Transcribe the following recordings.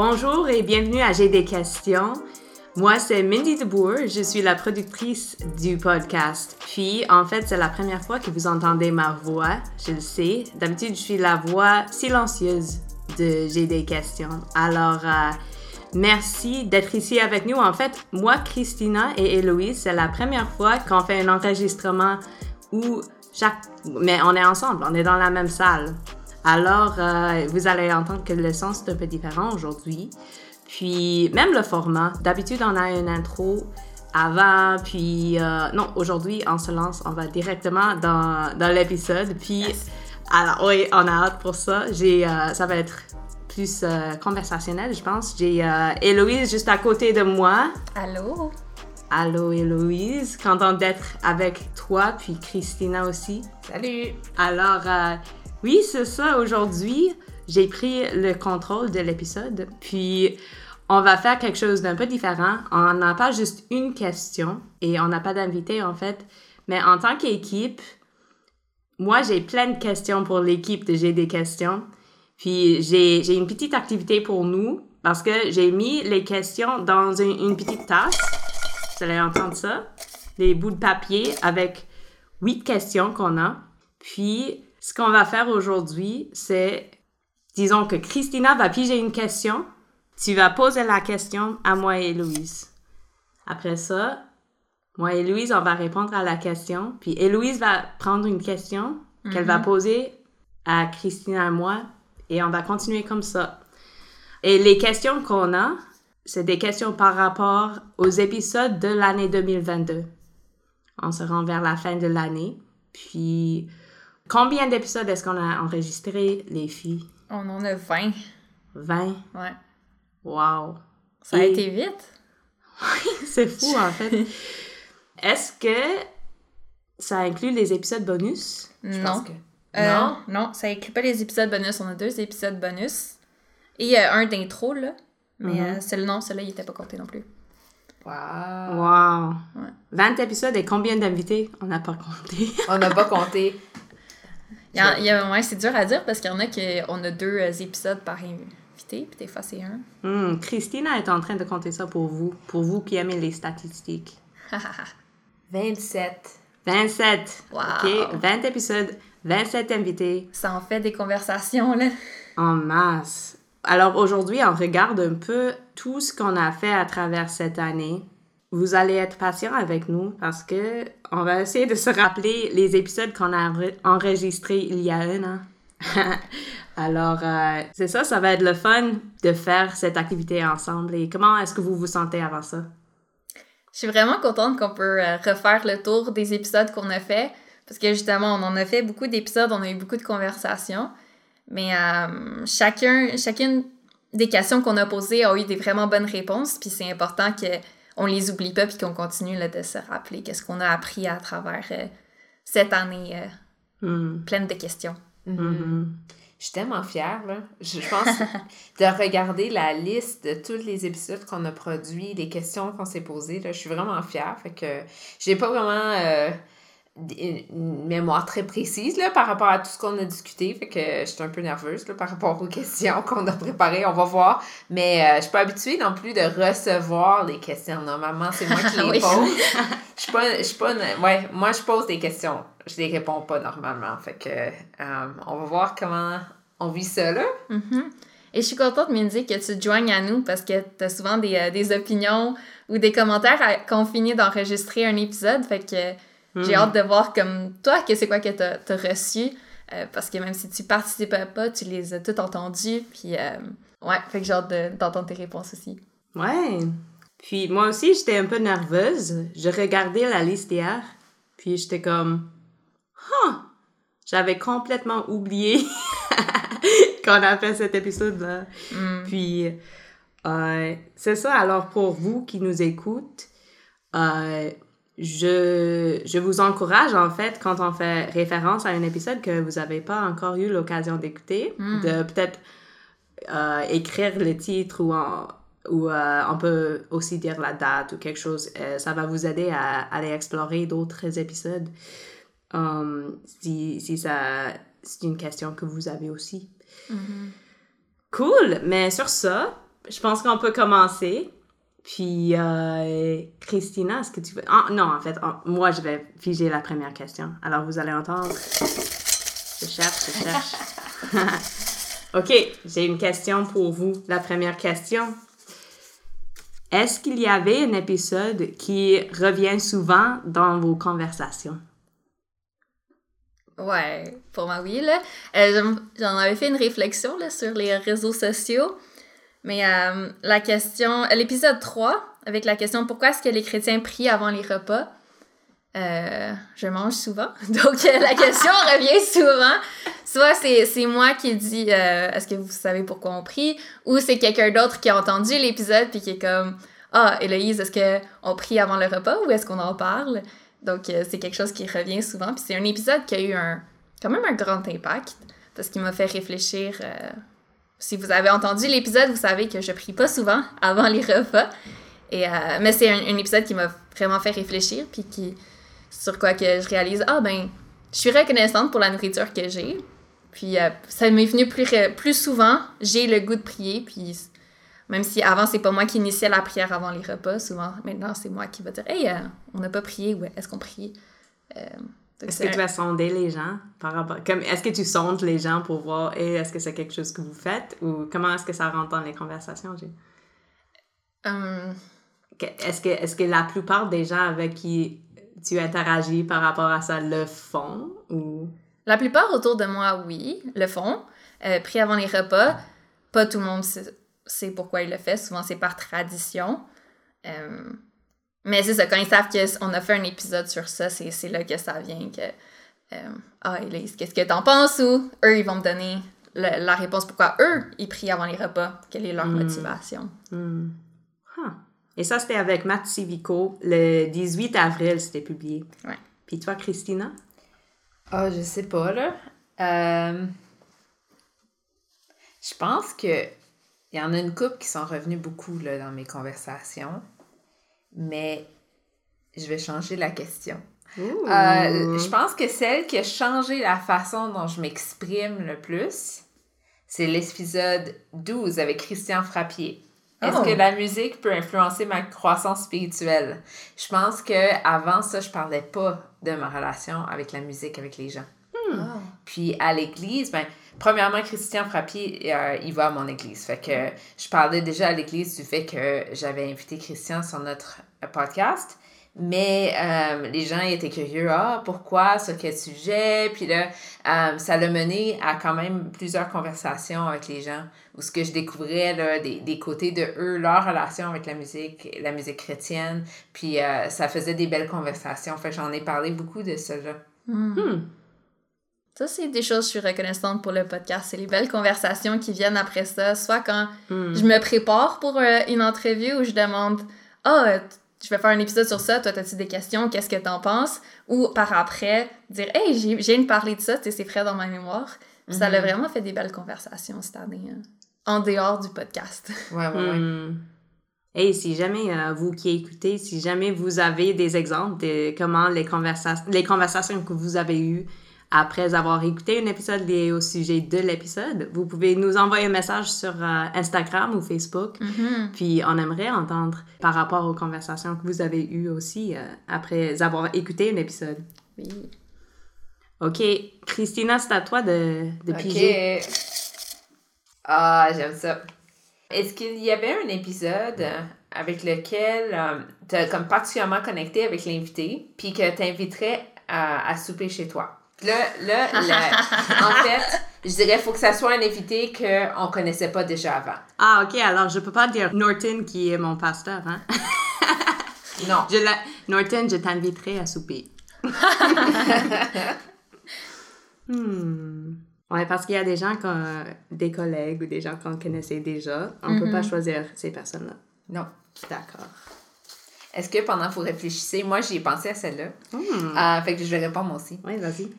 Bonjour et bienvenue à J'ai des questions. Moi, c'est Mindy DeBoer, je suis la productrice du podcast. Puis, en fait, c'est la première fois que vous entendez ma voix, je le sais. D'habitude, je suis la voix silencieuse de J'ai des questions. Alors, euh, merci d'être ici avec nous. En fait, moi, Christina et Héloïse, c'est la première fois qu'on fait un enregistrement où chaque... Mais on est ensemble, on est dans la même salle. Alors, euh, vous allez entendre que le son, c'est un peu différent aujourd'hui. Puis, même le format. D'habitude, on a une intro avant, puis... euh, non, aujourd'hui, on se lance, on va directement dans, dans l'épisode. Puis, alors, oui, on a hâte pour ça. J'ai, euh, ça va être plus conversationnel, je pense. J'ai Héloïse juste à côté de moi. Allô? Allô, Héloïse. Content d'être avec toi, puis Christina aussi. Salut! Alors, oui, c'est ça. Aujourd'hui, j'ai pris le contrôle de l'épisode. Puis, on va faire quelque chose d'un peu différent. On n'a pas juste une question et on n'a pas d'invité, en fait. Mais en tant qu'équipe, moi, j'ai plein de questions pour l'équipe de J'ai des questions. Puis, j'ai une petite activité pour nous parce que j'ai mis les questions dans une, une petite tasse. Vous allez entendre ça. Des bouts de papier avec huit questions qu'on a. Puis, ce qu'on va faire aujourd'hui, c'est, disons que Christina va piger une question. Tu vas poser la question à moi et Louise. Après ça, moi et Louise, on va répondre à la question. Puis Héloïse va prendre une question qu'elle va poser à Christina et moi. Et on va continuer comme ça. Et les questions qu'on a, c'est des questions par rapport aux épisodes de l'année 2022. On se rend vers la fin de l'année. Puis, combien d'épisodes est-ce qu'on a enregistré, les filles? On en a 20. 20? Ouais. Wow! Ça a Et- été vite? C'est fou, en fait. Est-ce que ça inclut les épisodes bonus? Je non. pense que- Euh, Non? non, ça inclut pas les épisodes bonus. On a deux épisodes bonus. Et euh, un d'intro, là. Mais euh, celui- non, celui-là, il était pas compté non plus. Wow. Wow! Ouais. 20 épisodes et combien d'invités? On n'a pas compté. On n'a pas compté. Il y a, il y a- ouais, c'est dur à dire parce qu'il y en a qui on a deux euh, épisodes par invité, puis des fois c'est un. Hmm, Christina est en train de compter ça pour vous, pour vous qui aimez les statistiques. 27. 27. Wow. OK, 20 épisodes, 27 invités Ça en fait des conversations, là. en masse. Alors aujourd'hui, on regarde un peu tout ce qu'on a fait à travers cette année. Vous allez être patient avec nous parce que on va essayer de se rappeler les épisodes qu'on a enre- enregistrés il y a un an. Alors, euh, c'est ça, ça va être le fun de faire cette activité ensemble. Et comment est-ce que vous vous sentez avant ça? Je suis vraiment contente qu'on peut euh, refaire le tour des épisodes qu'on a fait. Parce que justement, on en a fait beaucoup d'épisodes, on a eu beaucoup de conversations. Mais euh, chacun, chacune des questions qu'on a posées a eu des vraiment bonnes réponses. Puis c'est important qu'on les oublie pas puis qu'on continue là, de se rappeler qu'est-ce qu'on a appris à travers euh, cette année euh, Hmm, pleine de questions. mhm. Je suis tellement fière, là. Je, pense de regarder la liste de tous les épisodes qu'on a produits, les questions qu'on s'est posées, là. Je suis vraiment fière. Fait que j'ai pas vraiment euh, une mémoire très précise, là, par rapport à tout ce qu'on a discuté. Fait que je suis un peu nerveuse, là, par rapport aux questions qu'on a préparées. On va voir. Mais euh, je suis pas habituée non plus de recevoir les questions. Normalement, c'est moi qui les pose. Je suis pas, je suis pas, une- ouais, moi je pose des questions, je les réponds pas normalement, fait que euh, on va voir comment on vit ça là. Mhm. Et je suis contente, Mindy, que tu te joignes à nous parce que tu as souvent des, euh, des opinions ou des commentaires à- quand on finit d'enregistrer un épisode. Fait que j'ai Hmm. hâte de voir comme toi, que c'est quoi que tu as, reçu. euh, parce que même si tu participais pas, tu les as toutes entendus. Puis, euh, ouais, fait que j'ai hâte de- d'entendre tes réponses aussi. Ouais. Puis moi aussi, j'étais un peu nerveuse. Je regardais la liste hier, puis j'étais comme, huh, j'avais complètement oublié qu'on a fait cet épisode-là. Mm. Puis, euh, c'est ça. Alors, pour vous qui nous écoutent, euh, je, je vous encourage, en fait, quand on fait référence à un épisode que vous n'avez pas encore eu l'occasion d'écouter, Mm. de peut-être euh, écrire le titre ou, en- ou euh, on peut aussi dire la date ou quelque chose. Euh, ça va vous aider à, aller explorer d'autres épisodes um, si, si ça, c'est une question que vous avez aussi. Mhm. Cool, mais sur ça, je pense qu'on peut commencer. Puis, euh, Christina, est-ce que tu veux... Ah, non, en fait, ah, moi, je vais figer la première question. Alors, vous allez entendre... Je cherche, je cherche. OK, j'ai une question pour vous. La première question. Est-ce qu'il y avait un épisode qui revient souvent dans vos conversations? Ouais, pour moi, oui. Euh, J'en avais fait une réflexion là, sur les réseaux sociaux. Mais euh, la question, l'épisode 3, avec la question pourquoi est-ce que les chrétiens prient avant les repas, euh, je mange souvent. Donc euh, la question revient souvent. Soit c'est moi qui dis est-ce que vous savez pourquoi on prie? Ou c'est quelqu'un d'autre qui a entendu l'épisode puis qui est comme ah Héloïse est-ce que on prie avant le repas ou est-ce qu'on en parle Donc c'est quelque chose qui revient souvent puis c'est un épisode qui a eu un quand même un grand impact parce qu'il m'a fait réfléchir si vous avez entendu l'épisode, vous savez que je prie pas souvent avant les repas. Et, mais c'est un, épisode qui m'a vraiment fait réfléchir, puis qui, sur quoi que je réalise, ah ben, je suis reconnaissante pour la nourriture que j'ai. Puis euh, ça m'est venu plus, plus souvent, j'ai le goût de prier, puis même si avant c'est pas moi qui initiais la prière avant les repas, souvent maintenant c'est moi qui va dire Hey, euh, on n'a pas prié, ou est-ce qu'on prie? Est-ce que tu vas sonder les gens par rapport. Comme, est-ce que tu sondes les gens pour voir hey, est-ce que c'est quelque chose que vous faites? Ou comment est-ce que ça rentre dans les conversations, um... Est-ce que, est-ce que la plupart des gens avec qui tu interagis par rapport à ça le font ou... La plupart autour de moi, oui, le font. Euh, pris avant les repas, pas tout le monde sait, pourquoi il le fait. Souvent, c'est par tradition. Euh, mais c'est ça, quand ils savent qu'on a fait un épisode sur ça, c'est là que ça vient que... Euh, ah, Elise, qu'est-ce que t'en penses? Ou eux, ils vont me donner la réponse pourquoi eux, ils prient avant les repas. Quelle est leur hmm. motivation? Mm. Et ça, c'était avec Matt Civico. Le 18 avril, c'était publié. Ouais. Puis toi, Christina? Ah, oh, je sais pas, là. Euh, je pense que il y en a une couple qui sont revenus beaucoup là, dans mes conversations. Mais je vais changer la question. Euh, je pense que celle qui a changé la façon dont je m'exprime le plus, c'est l'épisode 12 avec Christian Frappier. Est-ce que oh. la musique peut influencer ma croissance spirituelle? Je pense que avant ça, je parlais pas de ma relation avec la musique, avec les gens. Hmm. Ah. Puis à l'église, ben, premièrement, Christian Frappier, euh, il va à mon église. Fait que je parlais déjà à l'église du fait que j'avais invité Christian sur notre podcast. Mais euh, les gens étaient curieux, ah, pourquoi, sur quel sujet? Puis là, euh, ça l'a mené à quand même plusieurs conversations avec les gens où ce que je découvrais là, des, des côtés de eux, leur relation avec la musique, la musique chrétienne. Puis euh, ça faisait des belles conversations. Fait j'en ai parlé beaucoup de ça, là. Hmm. Hmm. Ça, c'est des choses que je suis reconnaissante pour le podcast. C'est les belles conversations qui viennent après ça. Soit quand hmm. je me prépare pour une entrevue où je demande Ah, oh, je vais faire un épisode sur ça, toi, as-tu des questions, qu'est-ce que t'en penses? Ou par après, dire, hey, j'ai de parler de ça, tu sais, c'est frais dans ma mémoire. Ça a mhm. vraiment fait des belles conversations cette année, hein, en dehors du podcast. Ouais, ouais, ouais. Hmm. Et si jamais, euh, vous qui écoutez, si jamais vous avez des exemples de comment les, conversations les conversations que vous avez eues après avoir écouté un épisode lié au sujet de l'épisode, vous pouvez nous envoyer un message sur euh, Instagram ou Facebook. Mm-hmm. Puis on aimerait entendre par rapport aux conversations que vous avez eues aussi euh, après avoir écouté un épisode. Oui. OK. Christina, c'est à toi de, de piger. Ah, j'aime ça. Est-ce qu'il y avait un épisode avec lequel euh, tu as comme particulièrement connecté avec l'invité, puis que tu inviterais à, à souper chez toi? Là, là, en fait, je dirais qu'il faut que ça soit un invité qu'on ne connaissait pas déjà avant. Ah, OK. Alors, je peux pas dire Norton qui est mon pasteur, hein? non. Je Norton, je t'inviterai à souper. hmm. Ouais, parce qu'il y a des gens, des collègues ou des gens qu'on connaissait déjà. On ne peut pas mm-hmm. choisir ces personnes-là. Non. D'accord. Est-ce que pendant que vous réfléchissez, moi j'ai pensé à celle-là? Hmm. Euh, fait que je vais répondre aussi. Oui, vas-y.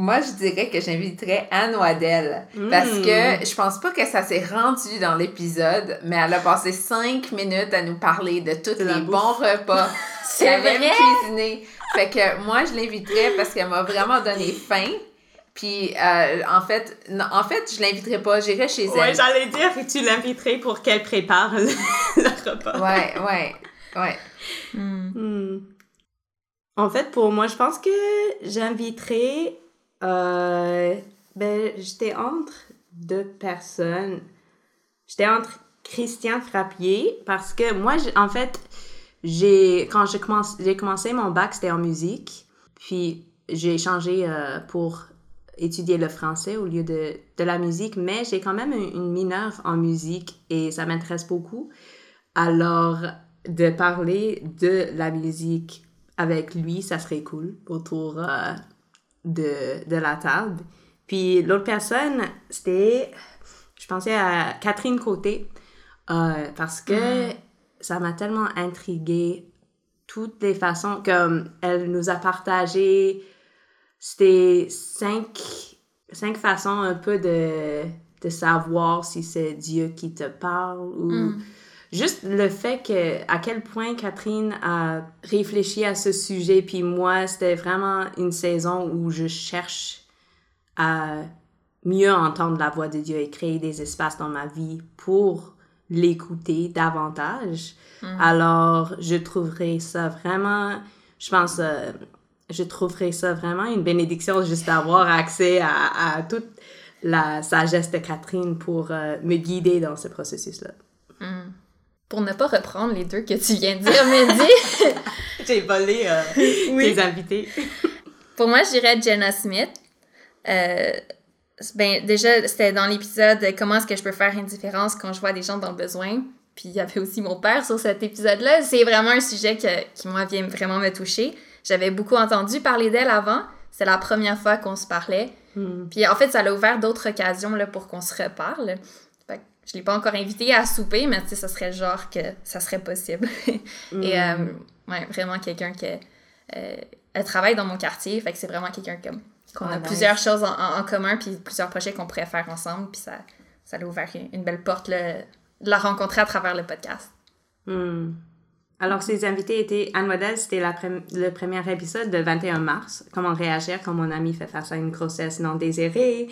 Moi, je dirais que j'inviterais Anne Waddell. Parce que hmm. je pense pas que ça s'est rendu dans l'épisode, mais elle a passé cinq minutes à nous parler de tous les bons repas qu'elle aime cuisiner. Fait que moi, je l'inviterais parce qu'elle m'a vraiment donné faim. Puis, euh, en fait, non, en fait, je l'inviterai pas, j'irai chez elle. Ouais, j'allais dire que tu l'inviterais pour qu'elle prépare le, le repas. Ouais, ouais, ouais. Hmm. Hmm. En fait, pour moi, je pense que j'inviterais. Euh, ben, j'étais entre deux personnes. J'étais entre Christian Frappier parce que moi, en fait, j'ai quand j'ai commencé, mon bac, c'était en musique. Puis j'ai changé euh, pour étudier le français au lieu de, de la musique, mais j'ai quand même une, mineure en musique et ça m'intéresse beaucoup. Alors, de parler de la musique avec lui, ça serait cool autour euh, de, de la table. Puis l'autre personne, c'était, je pensais à Catherine Côté, euh, parce que ça m'a tellement intriguée toutes les façons comme elle nous a partagé c'était cinq, cinq façons un peu de, de savoir si c'est Dieu qui te parle ou Mm. Juste le fait que à quel point Catherine a réfléchi à ce sujet puis moi c'était vraiment une saison où je cherche à mieux entendre la voix de Dieu et créer des espaces dans ma vie pour l'écouter davantage. Alors, je trouverais ça vraiment, je pense, euh, je trouverais ça vraiment une bénédiction juste d'avoir accès à, à toute la sagesse de Catherine pour euh, me guider dans ce processus-là. Pour ne pas reprendre les deux que tu viens de dire, Mehdi, J'ai volé euh, tes invités. pour moi, je dirais Jenna Smith. Euh, ben, déjà, c'était dans l'épisode Comment est-ce que je peux faire une différence quand je vois des gens dans le besoin. Puis il y avait aussi mon père sur cet épisode-là. C'est vraiment un sujet que- qui, moi, vient vraiment me toucher. J'avais beaucoup entendu parler d'elle avant. C'est la première fois qu'on se parlait. Hmm. Puis en fait, ça l'a ouvert d'autres occasions là, pour qu'on se reparle. Je l'ai pas encore invitée à souper, mais tu sais, ça serait le genre que ça serait possible. Et euh, ouais, vraiment quelqu'un qui euh, elle travaille dans mon quartier, fait que c'est vraiment quelqu'un comme qu'on Ah, a nice. plusieurs choses en, en- en commun, puis plusieurs projets qu'on pourrait faire ensemble, puis ça, ça l'a ouvert une, une belle porte là, de la rencontrer à travers le podcast. Hmm. Alors, ces invités étaient Anne Model, c'était le premier épisode de 21 mars. Comment réagir quand mon ami fait face à une grossesse non désirée?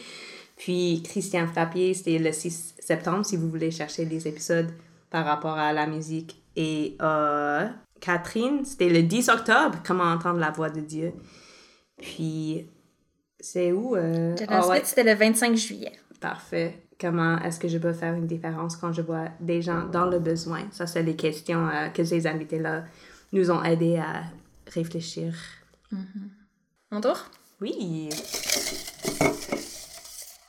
Puis, Christian Frappier, c'était le 6 septembre, si vous voulez chercher les épisodes par rapport à la musique. Et euh, Catherine, c'était le 10 octobre, Comment entendre la voix de Dieu. Puis, c'est où? euh? Ah ouais. C'était le 25 juillet. Parfait. Comment est-ce que je peux faire une différence quand je vois des gens dans le besoin? Ça, c'est les questions euh, que ces invités-là nous ont aidés à réfléchir. Mon tour? Oui.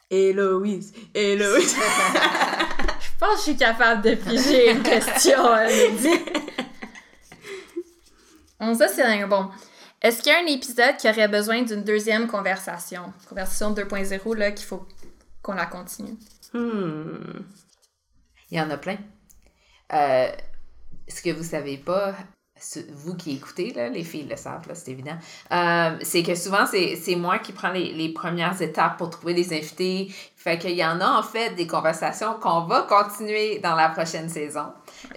Héloïse, Héloïse. Je pense que je suis capable de piger une question. Bon, ça, c'est un bon. Est-ce qu'il y a un épisode qui aurait besoin d'une deuxième conversation? Conversation 2.0, là, qu'il faut qu'on la continue. Hmm. Il y en a plein. Euh, ce que vous savez pas, vous qui écoutez, là, les filles le savent, là, c'est évident, euh, c'est que souvent, c'est moi qui prends les, les premières étapes pour trouver des invités. Fait qu'il y en a, en fait, des conversations qu'on va continuer dans la prochaine saison.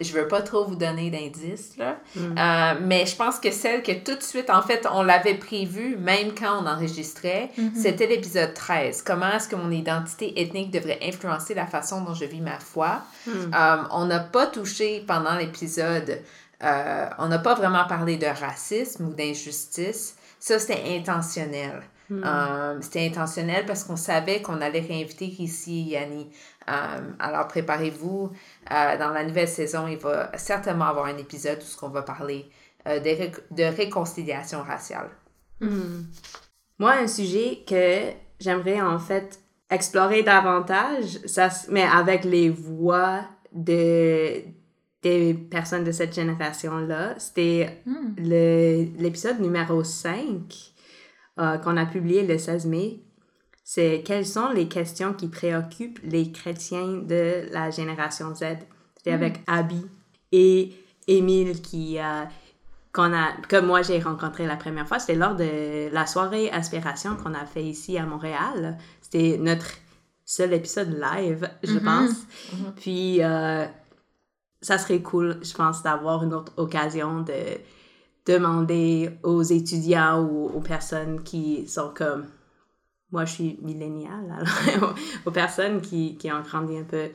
Je veux pas trop vous donner d'indices, là. Euh, mais je pense que celle que tout de suite, en fait, on l'avait prévue, même quand on enregistrait, c'était l'épisode 13. Comment est-ce que mon identité ethnique devrait influencer la façon dont je vis ma foi? Euh, on n'a pas touché pendant l'épisode, euh, on n'a pas vraiment parlé de racisme ou d'injustice. Ça, c'était intentionnel. Euh, c'était intentionnel parce qu'on savait qu'on allait réinviter ici Yanni. Euh, alors préparez-vous. Dans la nouvelle saison, il va certainement avoir un épisode où on va parler de, de réconciliation raciale. Moi, un sujet que j'aimerais en fait explorer davantage, ça, mais avec les voix de, des personnes de cette génération-là, c'était le- l'épisode numéro 5 euh, qu'on a publié le 16 mai. C'est quelles sont les questions qui préoccupent les chrétiens de la génération Z? C'était avec Abby et Émile qui, euh, qu'on a, que moi j'ai rencontré la première fois. C'était lors de la soirée Inspiration qu'on a fait ici à Montréal. C'était notre seul épisode live, je pense. Puis, euh, ça serait cool, je pense, d'avoir une autre occasion de demander aux étudiants ou aux personnes qui sont comme moi je suis milléniale, alors aux personnes qui, qui ont grandi un peu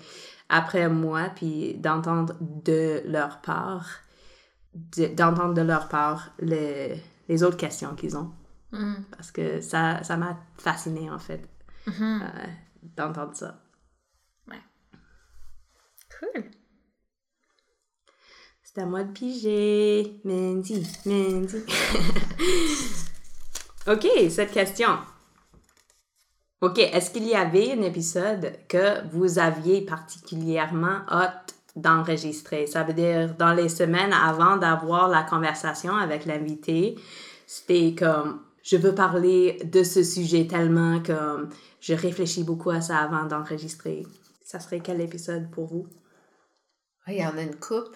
après moi, puis d'entendre de leur part, d'entendre de leur part les, les autres questions qu'ils ont. Mm. Parce que ça ça m'a fasciné en fait, Mhm. euh, d'entendre ça. Cool. C'est à moi de piger. Mandy, Mandy. ok, cette question. Ok, est-ce qu'il y avait un épisode que vous aviez particulièrement hâte d'enregistrer? Ça veut dire dans les semaines avant d'avoir la conversation avec l'invité, c'était comme je veux parler de ce sujet tellement comme je réfléchis beaucoup à ça avant d'enregistrer. Ça serait quel épisode pour vous? Ah, Il y en a une coupe.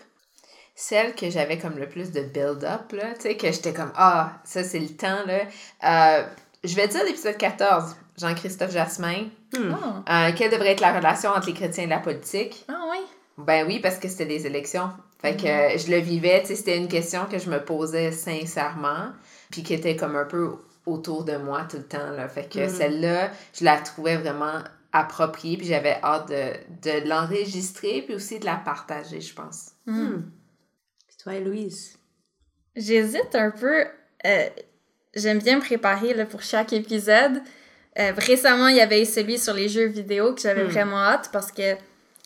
Celle que j'avais comme le plus de build-up, là, tu sais, que j'étais comme, ah, ça c'est le temps, là. Euh, je vais dire l'épisode 14, Jean-Christophe Jasmin. Hmm. Oh. Euh, quelle devrait être la relation entre les chrétiens et la politique? Ah oui. Ben oui, parce que c'était des élections. Fait que euh, je le vivais, tu sais, c'était une question que je me posais sincèrement, puis qui était comme un peu autour de moi tout le temps, là. Fait que Mhm. celle-là, je la trouvais vraiment appropriée, puis j'avais hâte de, de l'enregistrer, puis aussi de la partager, je pense. Hmm. Toi, Louise? J'hésite un peu. euh, J'aime bien me préparer là, pour chaque épisode. Euh, récemment, il y avait celui sur les jeux vidéo que j'avais Hmm. vraiment hâte parce que euh,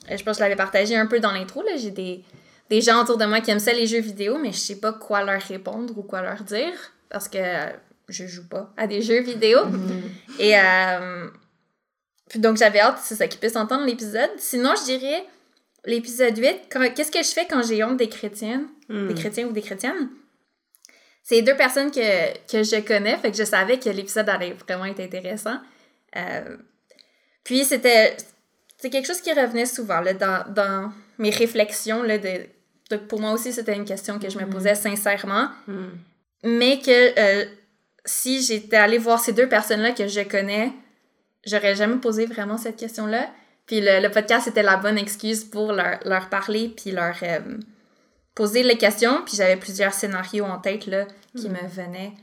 je pense que je l'avais partagé un peu dans l'intro. J'ai des, des gens autour de moi qui aiment ça les jeux vidéo, mais je sais pas quoi leur répondre ou quoi leur dire parce que je joue pas à des jeux vidéo. Et euh, puis donc j'avais hâte, c'est ça, qu'ils puissent entendre l'épisode. Sinon, je dirais l'épisode 8, quand- qu'est-ce que je fais quand j'ai honte des chrétiennes? Hmm. des chrétiens ou des chrétiennes? C'est deux personnes que, que je connais, fait que je savais que l'épisode allait vraiment être intéressant. Euh, puis c'était c'est quelque chose qui revenait souvent là, dans, dans mes réflexions. Là, de, de- pour moi aussi, c'était une question que je me posais sincèrement. Hmm. Mais que euh, si j'étais allée voir ces deux personnes-là que je connais, j'aurais jamais posé vraiment cette question-là. Puis le, le podcast était la bonne excuse pour leur, leur parler, puis leur euh, poser les questions. Puis j'avais plusieurs scénarios en tête là, qui me venaient.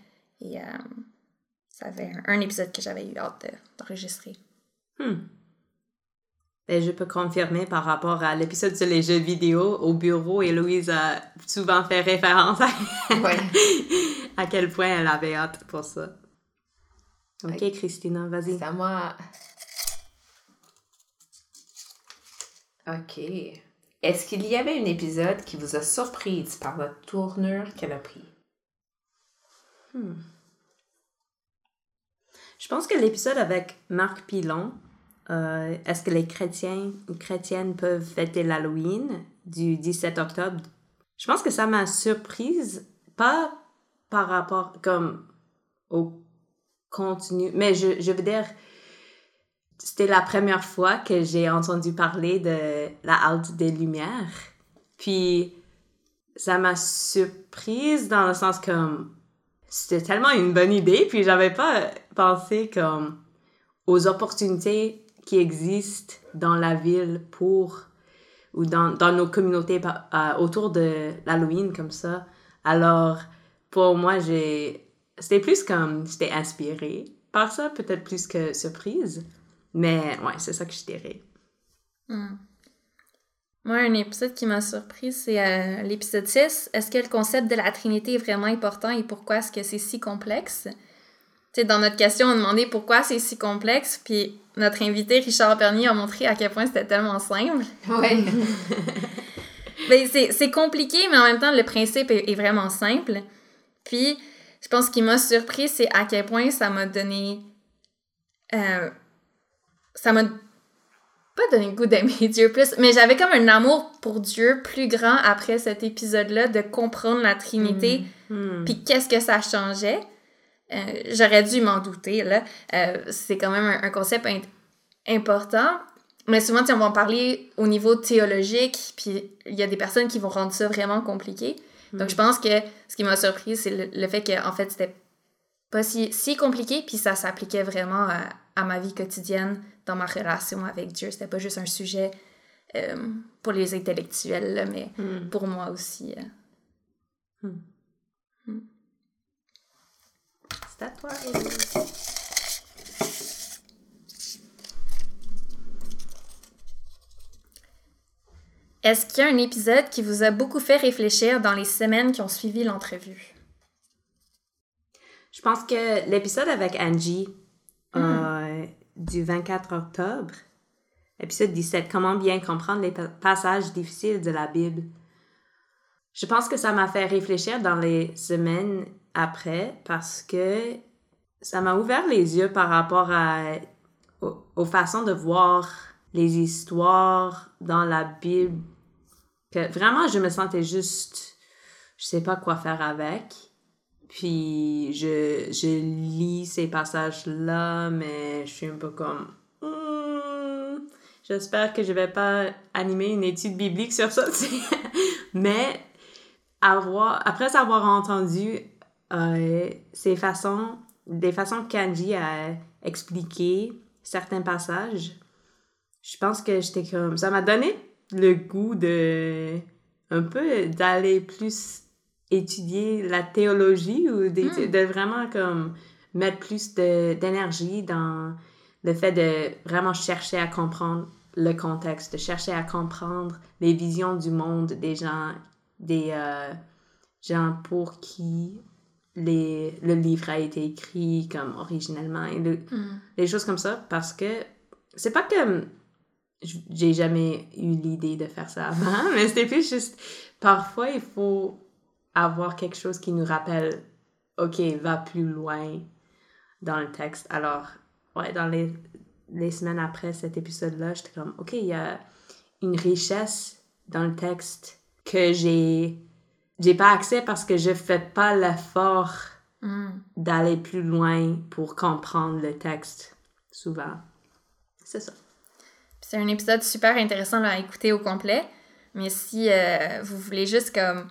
Et euh, ça avait un, un épisode que j'avais eu hâte de- d'enregistrer. Hmm. Ben, je peux confirmer par rapport à l'épisode sur les jeux vidéo au bureau, et Louise a souvent fait référence à, Ouais. à quel point elle avait hâte pour ça. Ok, Ok. Christina, vas-y. C'est à moi. OK. Est-ce qu'il y avait un épisode qui vous a surprise par la tournure qu'elle a pris? Je pense que l'épisode avec Marc Pilon, euh, est-ce que les chrétiens chrétiennes peuvent fêter l'Halloween du 17 octobre? Je pense que ça m'a surprise, pas par rapport comme au contenu, mais je veux dire, c'était la première fois que j'ai entendu parler de la halte des Lumières. Puis ça m'a surprise dans le sens comme c'était tellement une bonne idée, puis j'avais pas pensé comme aux opportunités qui existent dans la ville pour ou dans, dans nos communautés euh, autour de l'Halloween comme ça. Alors pour moi, j'ai c'était plus comme j'étais inspirée par ça, peut-être plus que surprise. Mais ouais, c'est ça que je dirais. Hmm. Moi, un épisode qui m'a surpris, c'est euh, l'épisode 6. Est-ce que le concept de la Trinité est vraiment important et pourquoi est-ce que c'est si complexe? Tu sais, dans notre question, on demandait pourquoi c'est si complexe, puis notre invité, Richard Bernier, a montré à quel point c'était tellement simple. Oui. Ben, c'est c'est compliqué, mais en même temps, le principe est, est vraiment simple. Puis, je pense ce qui m'a surpris, c'est à quel point ça m'a donné. euh, ça m'a pas donné le goût d'aimer Dieu plus, mais j'avais comme un amour pour Dieu plus grand après cet épisode-là, de comprendre la Trinité, Hmm. puis qu'est-ce que ça changeait. Euh, J'aurais dû m'en douter, là. Euh, c'est quand même un, un concept important. Mais souvent, on va en parler au niveau théologique, puis il y a des personnes qui vont rendre ça vraiment compliqué. Donc, je pense que ce qui m'a surpris, c'est le, le fait qu'en fait, c'était pas si, si compliqué, puis ça s'appliquait vraiment à, à ma vie quotidienne, dans ma relation avec Dieu. C'était pas juste un sujet euh, pour les intellectuels, mais hmm. pour moi aussi. Euh. Hmm. Hmm. C'est à toi, Élise. Est-ce qu'il y a un épisode qui vous a beaucoup fait réfléchir dans les semaines qui ont suivi l'entrevue? Je pense que l'épisode avec Angie du 24 octobre, épisode 17, comment bien comprendre les pa- passages difficiles de la Bible. Je pense que ça m'a fait réfléchir dans les semaines après parce que ça m'a ouvert les yeux par rapport aux façons de voir les histoires dans la Bible. Que vraiment, je me sentais juste, je sais pas quoi faire avec. Puis je, je lis ces passages-là, mais je suis un peu comme... Hmm, J'espère que je vais pas animer une étude biblique sur ça. mais avoir, après avoir entendu euh, ces façons, des façons que Kanji a expliqué certains passages, je pense que j'étais comme... Ça m'a donné le goût de... Un peu d'aller plus étudier la théologie ou d'étu- Mm. de vraiment comme mettre plus d'énergie dans le fait de vraiment chercher à comprendre le contexte, de chercher à comprendre les visions du monde des gens, des euh, gens pour qui les, le livre a été écrit comme originellement et le- Hmm. des choses comme ça parce que c'est pas que j'ai jamais eu l'idée de faire ça avant, mais c'était plus juste parfois il faut avoir quelque chose qui nous rappelle OK, va plus loin dans le texte. Alors, ouais, dans les, les semaines après cet épisode-là, j'étais comme OK, il y a une richesse dans le texte que j'ai j'ai pas accès parce que je fais pas l'effort Hmm. d'aller plus loin pour comprendre le texte, souvent. C'est ça. C'est un épisode super intéressant là, à écouter au complet. Mais si euh, vous voulez juste comme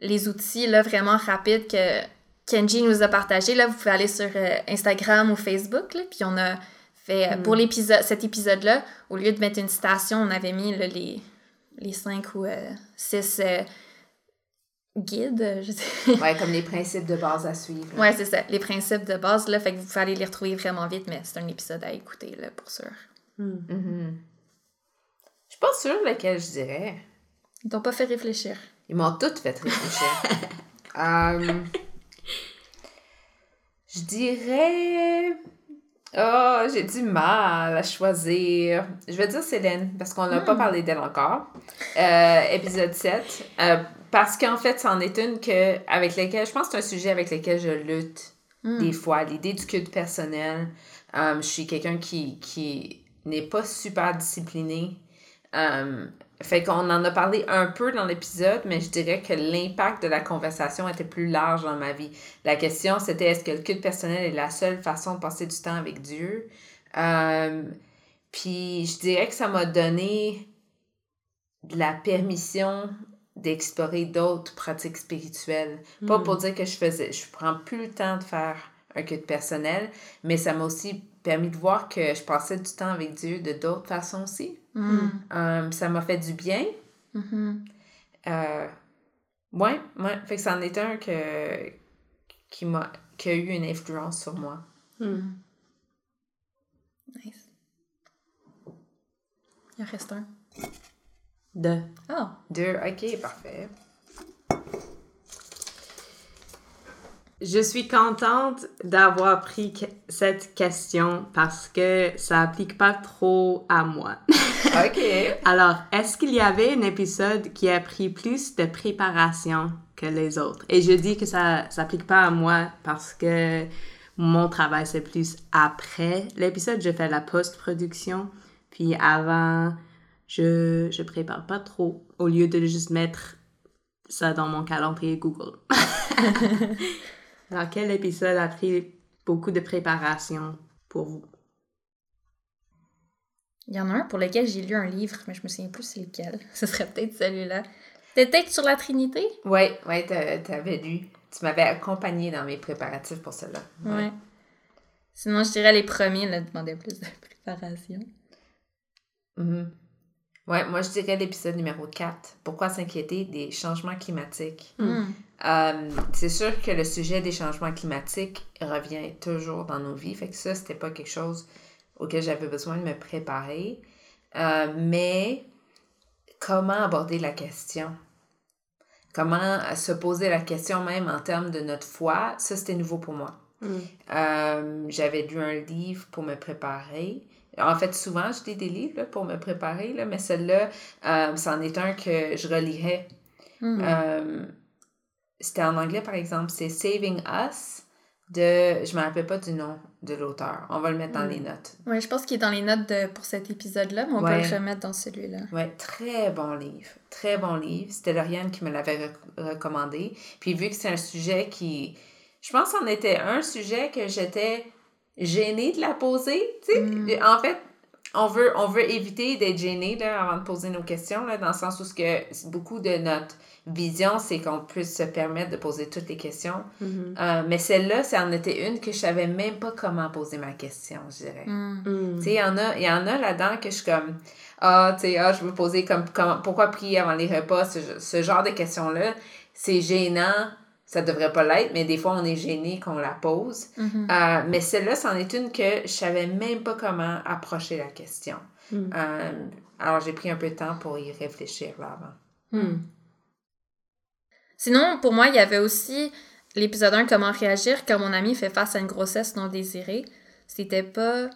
les outils là, vraiment rapides que Kenji nous a partagés, là, vous pouvez aller sur euh, Instagram ou Facebook. Là, puis on a fait, euh, Mm. pour l'épisode, cet épisode-là, au lieu de mettre une citation, on avait mis là, les, les cinq ou euh, six euh, guides. Je sais. Ouais, comme les principes de base à suivre. là. ouais, c'est ça. Les principes de base. Là, fait que vous pouvez aller les retrouver vraiment vite, mais c'est un épisode à écouter là, pour sûr. Hmm. Mhm. Je suis pas sûre lequel je dirais. Ils t'ont pas fait réfléchir. Ils m'ont toutes fait réfléchir. Euh, je dirais. Oh, j'ai du mal à choisir. Je vais dire Célène, parce qu'on n'a pas parlé d'elle encore. Euh, épisode 7. Euh, parce qu'en fait, c'en est une que, avec laquelle, je pense que c'est un sujet avec lequel je lutte Hmm. des fois. L'idée du culte personnel. Je suis quelqu'un qui, qui n'est pas super discipliné. Fait qu'on en a parlé un peu dans l'épisode, mais je dirais que l'impact de la conversation était plus large dans ma vie. La question, c'était est-ce que le culte personnel est la seule façon de passer du temps avec Dieu? Euh, puis je dirais que ça m'a donné de la permission d'explorer d'autres pratiques spirituelles. Pas Hmm. pour dire que je faisais, je prends plus le temps de faire un culte personnel, mais ça m'a aussi permis de voir que je passais du temps avec Dieu de d'autres façons aussi. Hmm. Euh, ça m'a fait du bien. Mhm. Euh, ouais, ouais. Fait que c'en est un que, qui, m'a, qui a eu une influence sur moi. Hmm. Nice. Il en reste un. De. Oh! Deux, ok, parfait. Je suis contente d'avoir pris que- cette question parce que ça applique pas trop à moi. Ok. Alors, est-ce qu'il y avait un épisode qui a pris plus de préparation que les autres? Et je dis que ça s'applique pas à moi parce que mon travail, c'est plus après l'épisode. Je fais la post-production. Puis avant, je, je prépare pas trop au lieu de juste mettre ça dans mon calendrier Google. Alors, quel épisode a pris beaucoup de préparation pour vous? Il y en a un pour lequel j'ai lu un livre, mais je me souviens plus c'est lequel. Ce serait peut-être celui-là. Peut-être sur la Trinité? Ouais, t'a- t'avais lu. Tu m'avais accompagné dans mes préparatifs pour cela. Ouais. Sinon, je dirais les premiers, là, demandaient plus de préparation. Mhm. Ouais, moi je dirais l'épisode numéro 4. Pourquoi s'inquiéter des changements climatiques? Hmm. Euh, c'est sûr que le sujet des changements climatiques revient toujours dans nos vies. Fait que ça, c'était pas quelque chose auquel j'avais besoin de me préparer. Euh, mais comment aborder la question? Comment se poser la question même en termes de notre foi, ça c'était nouveau pour moi. Hmm. Euh, J'avais lu un livre pour me préparer. En fait, souvent, je lis des livres là, pour me préparer, là, mais celle-là, euh, c'en est un que je relirais. Hmm. Euh, C'était en anglais, par exemple. C'est Saving Us de... Je me rappelle pas du nom de l'auteur. On va le mettre dans Mm. les notes. Ouais, je pense qu'il est dans les notes de, pour cet épisode-là, mais on Ouais. peut le remettre dans celui-là. Ouais, très bon livre. Très bon livre. C'était Lauriane qui me l'avait rec- recommandé. Puis vu que c'est un sujet qui... Je pense que c'en était un sujet que j'étais gênée de la poser. Tu sais, Mm. en fait, on veut, on veut éviter d'être gêné là, avant de poser nos questions, là, dans le sens où ce que beaucoup de notre vision, c'est qu'on puisse se permettre de poser toutes les questions. Mhm. Euh, mais celle-là, ça en était une que je savais même pas comment poser ma question, je dirais. Hmm. Hmm. Tu sais, il y en a, il y en a là-dedans que je suis comme, ah, tu sais, ah, je veux poser comme, comme pourquoi prier avant les repas, ce, ce genre de questions-là, c'est gênant, ça devrait pas l'être, mais des fois, on est gêné qu'on la pose. Mhm. Euh, mais celle-là, c'en est une que je savais même pas comment approcher la question. Mm. Euh, alors, j'ai pris un peu de temps pour y réfléchir là avant. Hmm. Sinon, pour moi, il y avait aussi l'épisode 1, Comment réagir quand mon ami fait face à une grossesse non désirée. C'était pas.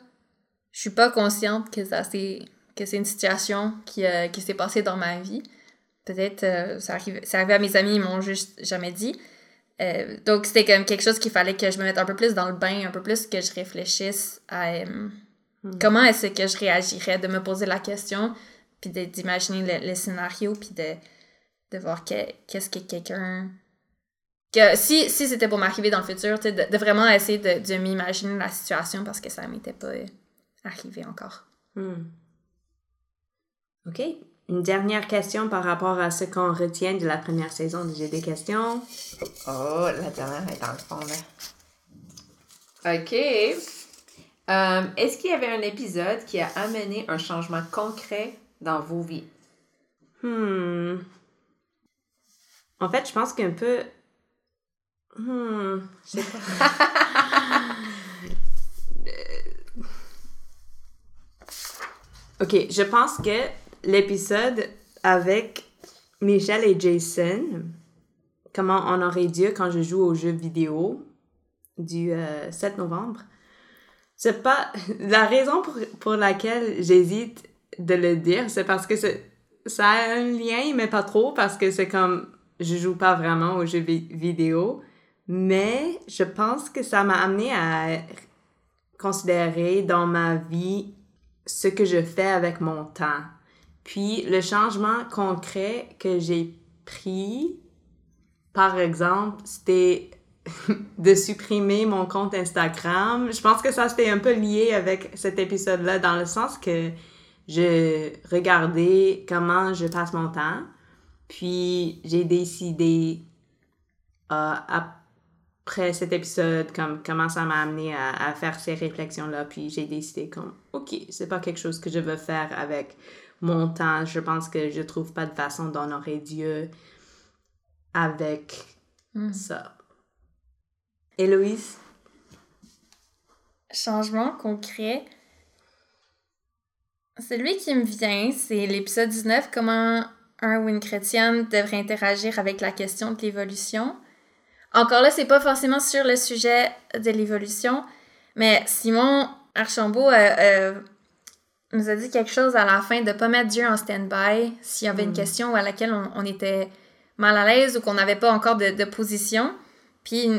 Je suis pas consciente que ça c'est que c'est une situation qui, euh, qui s'est passée dans ma vie. Peut-être ça arrive c'est arrivé à mes amis, ils m'ont juste jamais dit. Euh, donc c'était comme quelque chose qu'il fallait que je me mette un peu plus dans le bain, un peu plus que je réfléchisse à euh, Hmm. comment est-ce que je réagirais, de me poser la question, puis d'imaginer le, le scénario, puis de, de voir que- qu'est-ce que quelqu'un... Que si, si c'était pour m'arriver dans le futur, de, de vraiment essayer de, de m'imaginer la situation parce que ça m'était pas euh, arrivé encore. Hmm. OK. Une dernière question par rapport à ce qu'on retient de la première saison. J'ai des questions. Oh, la dernière est dans le fond, là. OK. Euh, Est-ce qu'il y avait un épisode qui a amené un changement concret dans vos vies? Hmm. En fait, je pense qu'un peu. Hmm. Je sais pas. ok, je pense que l'épisode avec Michel et Jason, comment on aurait Dieu quand je joue aux jeux vidéo du euh, 7 novembre, c'est pas. La raison pour, pour laquelle j'hésite de le dire, c'est parce que ça a un lien, mais pas trop, parce que c'est comme, je joue pas vraiment aux jeux vi- vidéo, mais je pense que ça m'a amené à considérer dans ma vie ce que je fais avec mon temps. Puis le changement concret que j'ai pris, par exemple, c'était de supprimer mon compte Instagram. Je pense que ça c'était un peu lié avec cet épisode-là, dans le sens que je regardais comment je passe mon temps. Puis j'ai décidé euh, après cet épisode comme comment ça m'a amené à, faire ces réflexions là. Puis j'ai décidé comme ok c'est pas quelque chose que je veux faire avec mon temps. Je pense que je trouve pas de façon d'honorer Dieu avec Hmm. ça. Héloïse? Changement concret. Celui qui me vient, c'est l'épisode 19, comment un ou une chrétienne devrait interagir avec la question de l'évolution. Encore là, c'est pas forcément sur le sujet de l'évolution, mais Simon Archambault euh, euh, nous a dit quelque chose à la fin de pas mettre Dieu en stand-by s'il y avait une Mm. question à laquelle on, on était mal à l'aise ou qu'on n'avait pas encore de, de position. Puis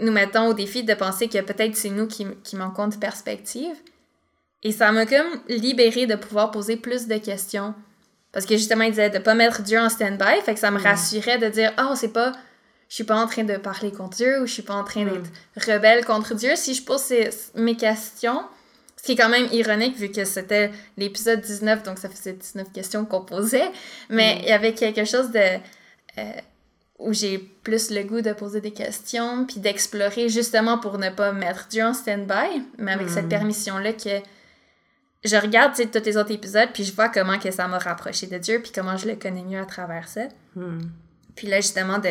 nous mettons au défi de penser que peut-être c'est nous qui, qui manquons de perspective. Et ça m'a comme libéré de pouvoir poser plus de questions. Parce que justement, il disait de pas mettre Dieu en stand-by, fait que ça me Mm. rassurait de dire Oh, c'est pas. Je suis pas en train de parler contre Dieu ou je suis pas en train Mm. d'être rebelle contre Dieu. Si je pose ces- mes questions, ce qui est quand même ironique vu que c'était l'épisode 19, donc ça faisait 19 questions qu'on posait, mais Mm. il y avait quelque chose de. euh, où j'ai plus le goût de poser des questions, puis d'explorer justement pour ne pas mettre Dieu en stand-by, mais avec Mm. cette permission-là que je regarde tous les autres épisodes, puis je vois comment que ça m'a rapproché de Dieu, puis comment je le connais mieux à travers ça. Hmm. Puis là, justement, de,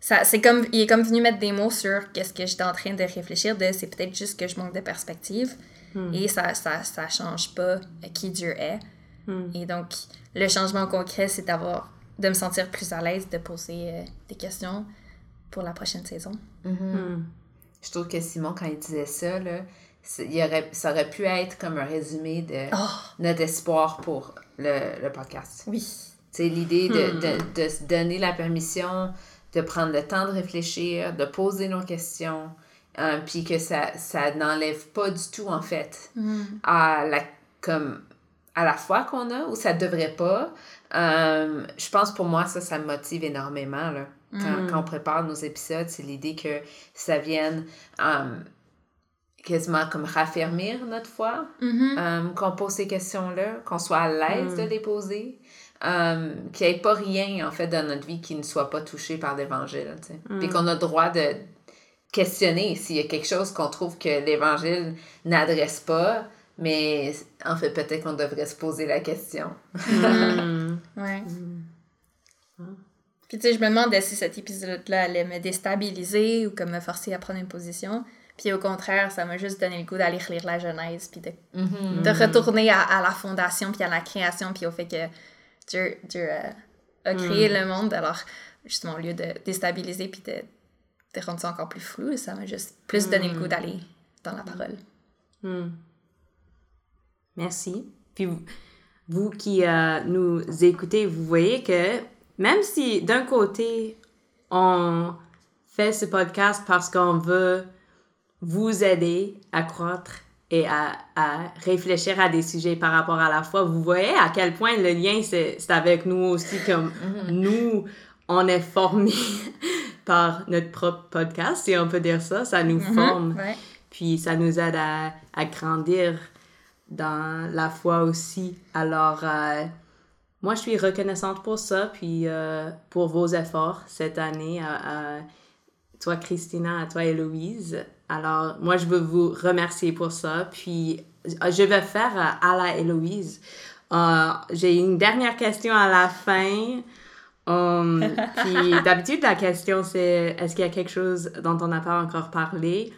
ça, c'est comme, il est comme venu mettre des mots sur qu'est-ce que j'étais en train de réfléchir, de c'est peut-être juste que je manque de perspective, Hmm. et ça, ça, ça change pas qui Dieu est. Hmm. Et donc, le changement concret, c'est d'avoir de me sentir plus à l'aise de poser euh, des questions pour la prochaine saison. Hmm. Je trouve que Simon, quand il disait ça, là, il aurait, ça aurait pu être comme un résumé de Oh, notre espoir pour le, le podcast. oui. C'est l'idée de, de, de se donner la permission de prendre le temps de réfléchir, de poser nos questions, euh, puis que ça, ça n'enlève pas du tout, en fait, Mm. à la, comme, à la foi qu'on a, ou ça devrait pas. Euh, je pense pour moi, ça, ça me motive énormément, là. Quand, Mm. quand on prépare nos épisodes, c'est l'idée que ça vienne euh, quasiment comme raffermir notre foi, Mhm. euh, qu'on pose ces questions-là, qu'on soit à l'aise Mm. de les poser, qu'il n'y ait pas rien, en fait, dans notre vie qui ne soit pas touché par l'Évangile. Puis qu'on a le droit de questionner s'il y a quelque chose qu'on trouve que l'Évangile n'adresse pas, mais en fait, peut-être qu'on devrait se poser la question. Hmm. Ouais. Puis tu sais, je me demandais si cet épisode-là allait me déstabiliser ou comme me forcer à prendre une position? Puis au contraire, ça m'a juste donné le goût d'aller relire la Genèse, puis de, Mhm. de retourner à, à la fondation, puis à la création, puis au fait que Dieu, Dieu euh, a créé le monde. Alors, justement, au lieu de déstabiliser, puis de, ça encore plus flou, ça m'a juste plus donné le goût d'aller dans la parole. Hmm. Merci. Puis vous, vous qui euh, nous écoutez, vous voyez que même si d'un côté, on fait ce podcast parce qu'on veut vous aider à croître et à, à réfléchir à des sujets par rapport à la foi, vous voyez à quel point le lien, c'est c'est avec nous aussi, comme nous, on est formés par notre propre podcast, si on peut dire ça, ça nous forme. Ouais. Puis ça nous aide à, à grandir dans la foi aussi. Alors, euh, moi, je suis reconnaissante pour ça, puis euh, pour vos efforts cette année, à, à toi, Christina, à toi, Héloïse. Alors, moi, je veux vous remercier pour ça. Puis, euh, je vais faire à la Héloïse. Euh, J'ai une dernière question à la fin. Um, puis d'habitude, la question c'est est-ce qu'il y a quelque chose dont on n'a pas encore parlé?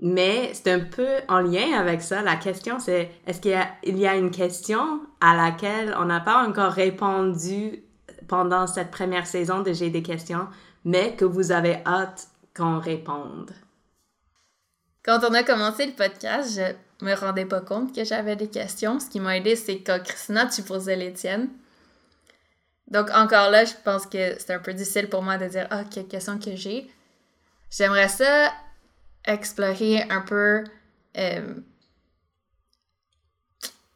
Mais c'est un peu en lien avec ça. La question c'est est-ce qu'il y, y a une question à laquelle on n'a pas encore répondu pendant cette première saison de J'ai des questions, mais que vous avez hâte qu'on réponde? Quand on a commencé le podcast, je me rendais pas compte que j'avais des questions. Ce qui m'a aidé, c'est quand Christina, tu posais les tiennes. Donc, encore là, je pense que c'est un peu difficile pour moi de dire Ah, quelle question que j'ai. J'aimerais ça explorer un peu. euh,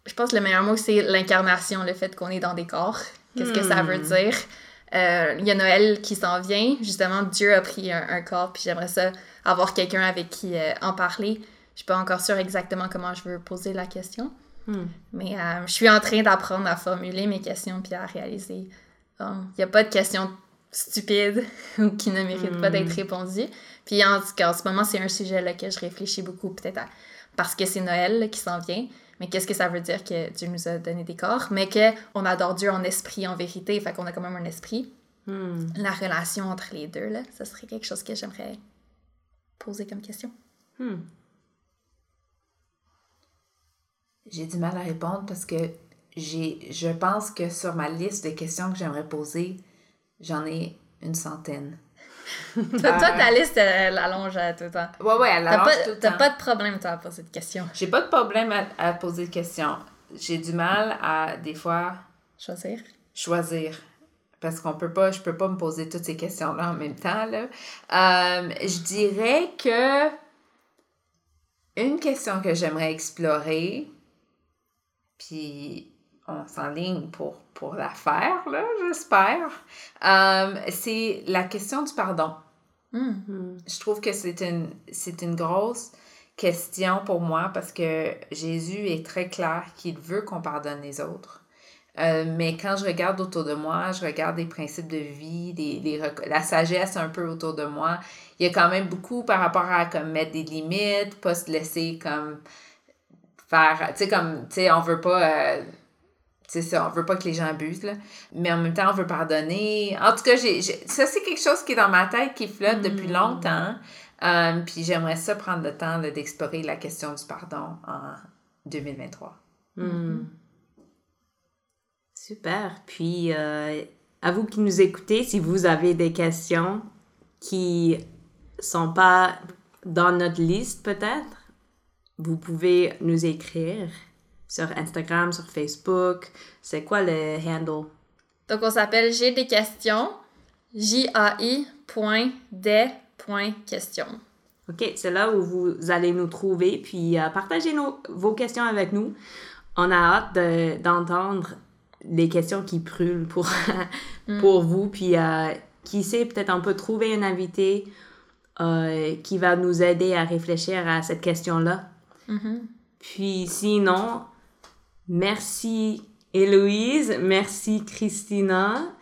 je pense que le meilleur mot, c'est l'incarnation, le fait qu'on est dans des corps. Qu'est-ce que ça veut Hmm. dire? Euh, Il y a Noël qui s'en vient. Justement, Dieu a pris un, un corps, puis j'aimerais ça avoir quelqu'un avec qui euh, en parler. Je suis pas encore sûre exactement comment je veux poser la question, Hmm. mais euh, je suis en train d'apprendre à formuler mes questions puis à réaliser. Il n'y a pas de questions stupides ou qui ne méritent pas d'être répondues. Puis en tout cas, en ce moment, c'est un sujet là, que je réfléchis beaucoup, peut-être à- parce que c'est Noël là, qui s'en vient. Mais qu'est-ce que ça veut dire que Dieu nous a donné des corps, mais qu'on adore Dieu en esprit, en vérité, fait qu'on a quand même un esprit. Hmm. La relation entre les deux, là, ça serait quelque chose que j'aimerais poser comme question. Hmm. J'ai du mal à répondre parce que je pense que sur ma liste de questions que j'aimerais poser, j'en ai une centaine. Toi, toi, ta liste, elle allonge à tout le temps. Ouais, ouais, elle T'as allonge pas, tout le t'as temps. pas de problème, toi, à poser de questions. J'ai pas de problème à, à poser de questions. J'ai du mal à, des fois, Choisir? choisir. Parce qu'on peut pas, je peux pas me poser toutes ces questions-là en même temps, là. Euh, je dirais que une question que j'aimerais explorer, puis on s'enligne pour, pour la faire, là, j'espère, euh, c'est la question du pardon. Hmm. Hmm. Je trouve que c'est une, c'est une grosse question pour moi parce que Jésus est très clair qu'il veut qu'on pardonne les autres. Euh, mais quand je regarde autour de moi, je regarde des principes de vie, des, rec- la sagesse un peu autour de moi. Il y a quand même beaucoup par rapport à comme mettre des limites, pas se laisser comme faire, tu sais comme, tu sais, on veut pas, euh, c'est ça, on veut pas que les gens abusent, là. Mais en même temps, on veut pardonner. En tout cas, j'ai, j'ai- ça, c'est quelque chose qui est dans ma tête, qui flotte depuis Mm. longtemps. Euh, puis j'aimerais ça prendre le temps là, d'explorer la question du pardon en 2023. Hmm. Super. Puis, euh, à vous qui nous écoutez, si vous avez des questions qui sont pas dans notre liste, peut-être, vous pouvez nous écrire sur Instagram, sur Facebook. C'est quoi le handle? Donc, on s'appelle J'ai des questions, J-A-I.des.questions. OK, c'est là où vous allez nous trouver, puis euh, partagez nos, vos questions avec nous. On a hâte de- d'entendre les questions qui brûlent pour, pour vous, puis euh, qui sait, peut-être on peut trouver un invité euh, qui va nous aider à réfléchir à cette question-là. Puis sinon, merci Héloïse, merci Christina.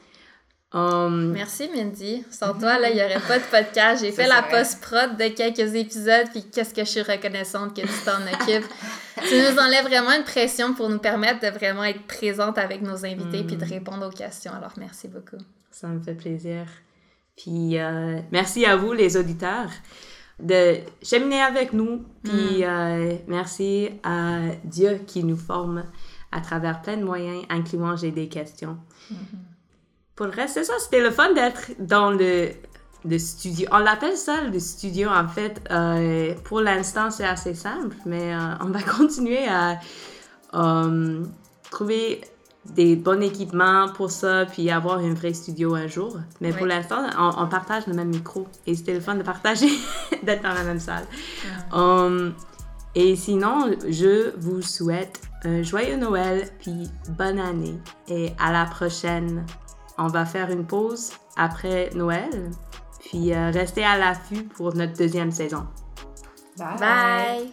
Um, Merci, Mindy. Sans toi, là, il n'y aurait pas de podcast. J'ai fait la post-prod de quelques épisodes, puis qu'est-ce que je suis reconnaissante que tu t'en occupes. tu nous enlèves vraiment une pression pour nous permettre de vraiment être présente avec nos invités, puis de répondre aux questions. Alors, merci beaucoup. Ça me fait plaisir. Puis euh, merci à vous, les auditeurs, de cheminer avec nous. Puis euh, merci à Dieu qui nous forme à travers plein de moyens, incluant J'ai des questions. Pour le reste, c'est ça. C'était le fun d'être dans le, le studio. On l'appelle ça le studio, en fait. Euh, pour l'instant, c'est assez simple, mais euh, on va continuer à trouver des bons équipements pour ça, puis avoir un vrai studio un jour. Mais pour l'instant, on, on partage le même micro. Et c'était le fun de partager, d'être dans la même salle. Um, et sinon, je vous souhaite un joyeux Noël, puis bonne année. Et à la prochaine. On va faire une pause après Noël, puis euh, restez à l'affût pour notre deuxième saison. Bye!